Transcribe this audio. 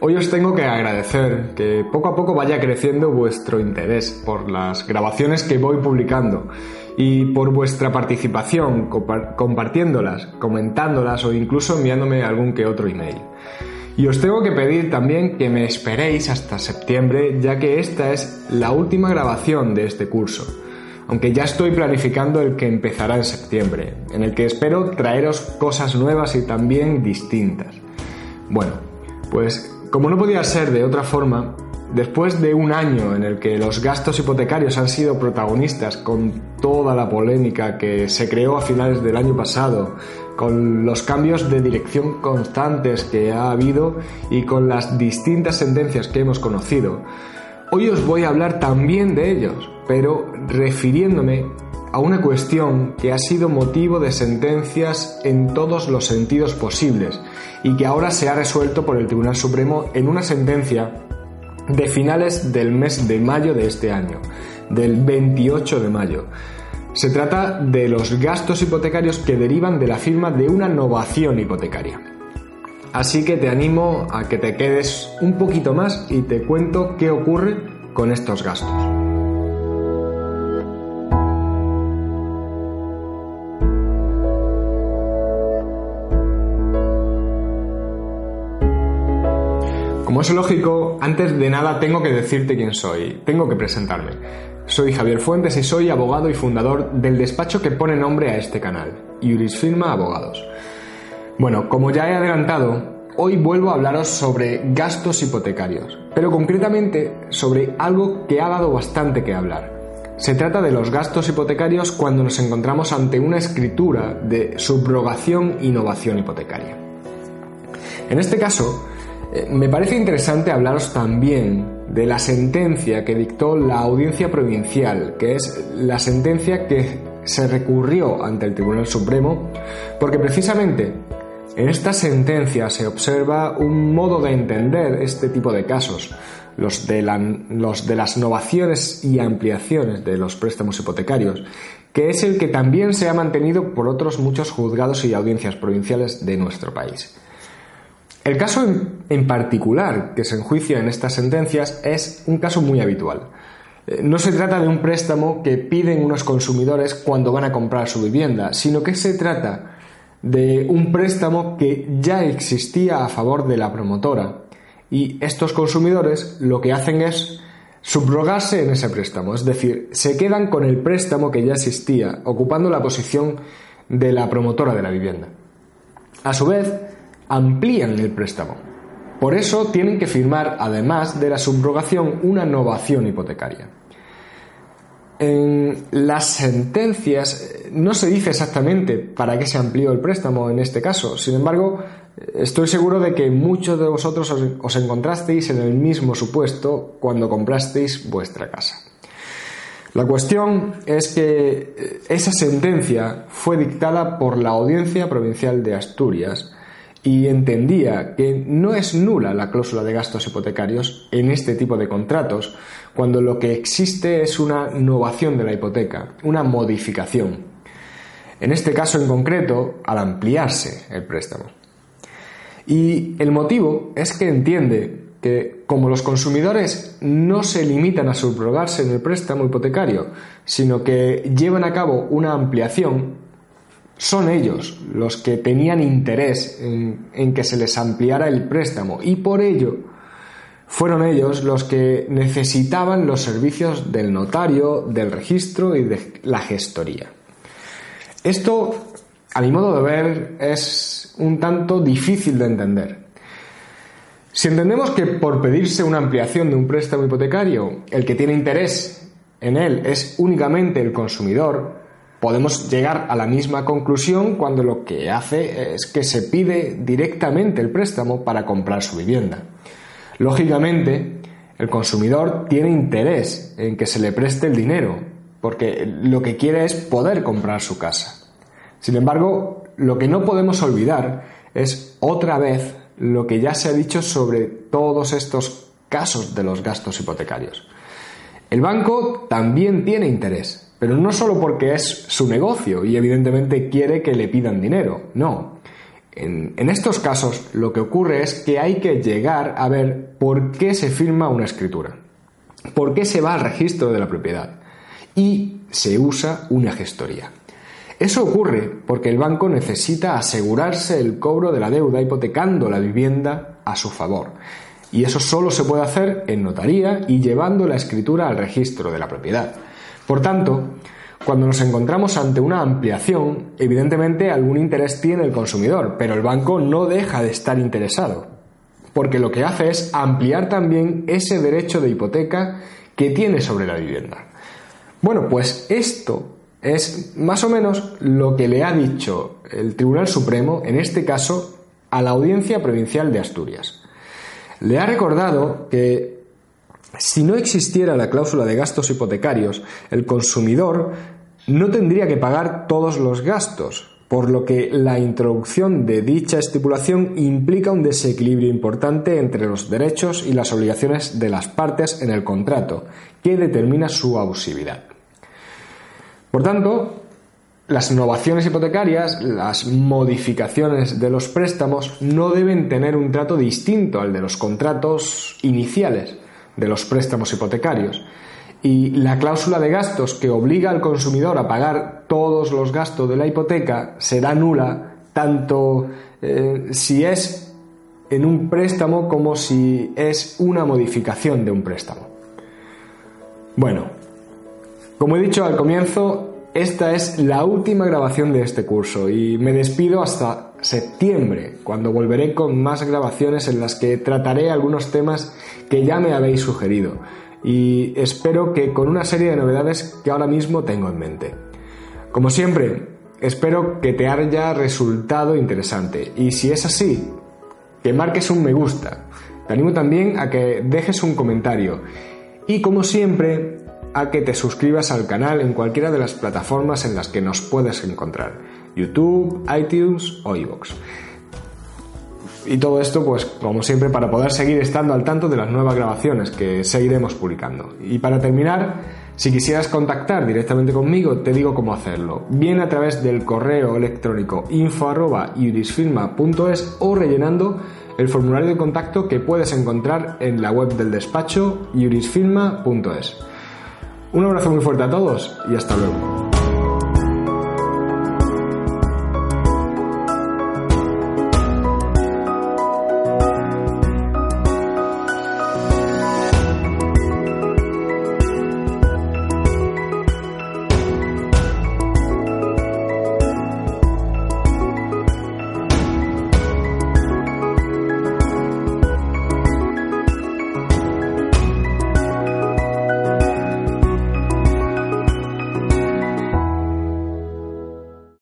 Hoy os tengo que agradecer que poco a poco vaya creciendo vuestro interés por las grabaciones que voy publicando y por vuestra participación compartiéndolas, comentándolas o incluso enviándome algún que otro email. Y os tengo que pedir también que me esperéis hasta septiembre ya que esta es la última grabación de este curso, aunque ya estoy planificando el que empezará en septiembre, en el que espero traeros cosas nuevas y también distintas. Bueno, pues como no podía ser de otra forma, después de un año en el que los gastos hipotecarios han sido protagonistas con toda la polémica que se creó a finales del año pasado, con los cambios de dirección constantes que ha habido y con las distintas sentencias que hemos conocido, hoy os voy a hablar también de ellos, pero refiriéndome a una cuestión que ha sido motivo de sentencias en todos los sentidos posibles y que ahora se ha resuelto por el Tribunal Supremo en una sentencia de finales del mes de mayo de este año, del 28 de mayo. Se trata de los gastos hipotecarios que derivan de la firma de una novación hipotecaria. Así que te animo a que te quedes un poquito más y te cuento qué ocurre con estos gastos. Como es lógico, antes de nada tengo que decirte quién soy, tengo que presentarme. Soy Javier Fuentes y soy abogado y fundador del despacho que pone nombre a este canal, Iuris Firma Abogados. Bueno, como ya he adelantado, hoy vuelvo a hablaros sobre gastos hipotecarios, pero concretamente sobre algo que ha dado bastante que hablar. Se trata de los gastos hipotecarios cuando nos encontramos ante una escritura de subrogación innovación hipotecaria. En este caso, me parece interesante hablaros también de la sentencia que dictó la audiencia provincial, que es la sentencia que se recurrió ante el Tribunal Supremo, porque precisamente en esta sentencia se observa un modo de entender este tipo de casos, los de, los de las novaciones y ampliaciones de los préstamos hipotecarios, que es el que también se ha mantenido por otros muchos juzgados y audiencias provinciales de nuestro país. El caso en, particular que se enjuicia en estas sentencias es un caso muy habitual. Eh, no se trata de un préstamo que piden unos consumidores cuando van a comprar su vivienda, sino que se trata de un préstamo que ya existía a favor de la promotora y estos consumidores lo que hacen es subrogarse en ese préstamo, es decir, se quedan con el préstamo que ya existía, ocupando la posición de la promotora de la vivienda. A su vez, amplían el préstamo. Por eso tienen que firmar, además de la subrogación, una novación hipotecaria. En las sentencias eh, no se dice exactamente para qué se amplió el préstamo en este caso. Sin embargo, estoy seguro de que muchos de vosotros os, encontrasteis en el mismo supuesto cuando comprasteis vuestra casa. La cuestión es que eh, esa sentencia fue dictada por la Audiencia Provincial de Asturias y entendía que no es nula la cláusula de gastos hipotecarios en este tipo de contratos cuando lo que existe es una innovación de la hipoteca, una modificación. En este caso en concreto, al ampliarse el préstamo. Y el motivo es que entiende que como los consumidores no se limitan a subrogarse en el préstamo hipotecario, sino que llevan a cabo una ampliación, son ellos los que tenían interés en, que se les ampliara el préstamo y por ello fueron ellos los que necesitaban los servicios del notario, del registro y de la gestoría. Esto, a mi modo de ver, es un tanto difícil de entender. Si entendemos que por pedirse una ampliación de un préstamo hipotecario, el que tiene interés en él es únicamente el consumidor, podemos llegar a la misma conclusión cuando lo que hace es que se pide directamente el préstamo para comprar su vivienda. Lógicamente, el consumidor tiene interés en que se le preste el dinero, porque lo que quiere es poder comprar su casa. Sin embargo, lo que no podemos olvidar es otra vez lo que ya se ha dicho sobre todos estos casos de los gastos hipotecarios. El banco también tiene interés pero no solo porque es su negocio y evidentemente quiere que le pidan dinero, no. En, estos casos lo que ocurre es que hay que llegar a ver por qué se firma una escritura, por qué se va al registro de la propiedad y se usa una gestoría. Eso ocurre porque el banco necesita asegurarse el cobro de la deuda hipotecando la vivienda a su favor. Y eso solo se puede hacer en notaría y llevando la escritura al registro de la propiedad. Por tanto, cuando nos encontramos ante una ampliación, evidentemente algún interés tiene el consumidor, pero el banco no deja de estar interesado, porque lo que hace es ampliar también ese derecho de hipoteca que tiene sobre la vivienda. Bueno, pues esto es más o menos lo que le ha dicho el Tribunal Supremo, en este caso, a la Audiencia Provincial de Asturias. Le ha recordado que si no existiera la cláusula de gastos hipotecarios, el consumidor no tendría que pagar todos los gastos, por lo que la introducción de dicha estipulación implica un desequilibrio importante entre los derechos y las obligaciones de las partes en el contrato, que determina su abusividad. Por tanto, las innovaciones hipotecarias, las modificaciones de los préstamos no deben tener un trato distinto al de los contratos iniciales de los préstamos hipotecarios. Y la cláusula de gastos que obliga al consumidor a pagar todos los gastos de la hipoteca será nula tanto eh, si es en un préstamo como si es una modificación de un préstamo. Bueno, como he dicho al comienzo, esta es la última grabación de este curso y me despido hasta septiembre, cuando volveré con más grabaciones en las que trataré algunos temas que ya me habéis sugerido y espero que con una serie de novedades que ahora mismo tengo en mente. Como siempre, espero que te haya resultado interesante y si es así, que marques un me gusta. Te animo también a que dejes un comentario y como siempre, a que te suscribas al canal en cualquiera de las plataformas en las que nos puedes encontrar, YouTube, iTunes o iVoox. Y todo esto, pues como siempre, para poder seguir estando al tanto de las nuevas grabaciones que seguiremos publicando. Y para terminar, si quisieras contactar directamente conmigo, te digo cómo hacerlo. Bien a través del correo electrónico info.iurisfirma.es o rellenando el formulario de contacto que puedes encontrar en la web del despacho iurisfirma.es. Un abrazo muy fuerte a todos y hasta luego.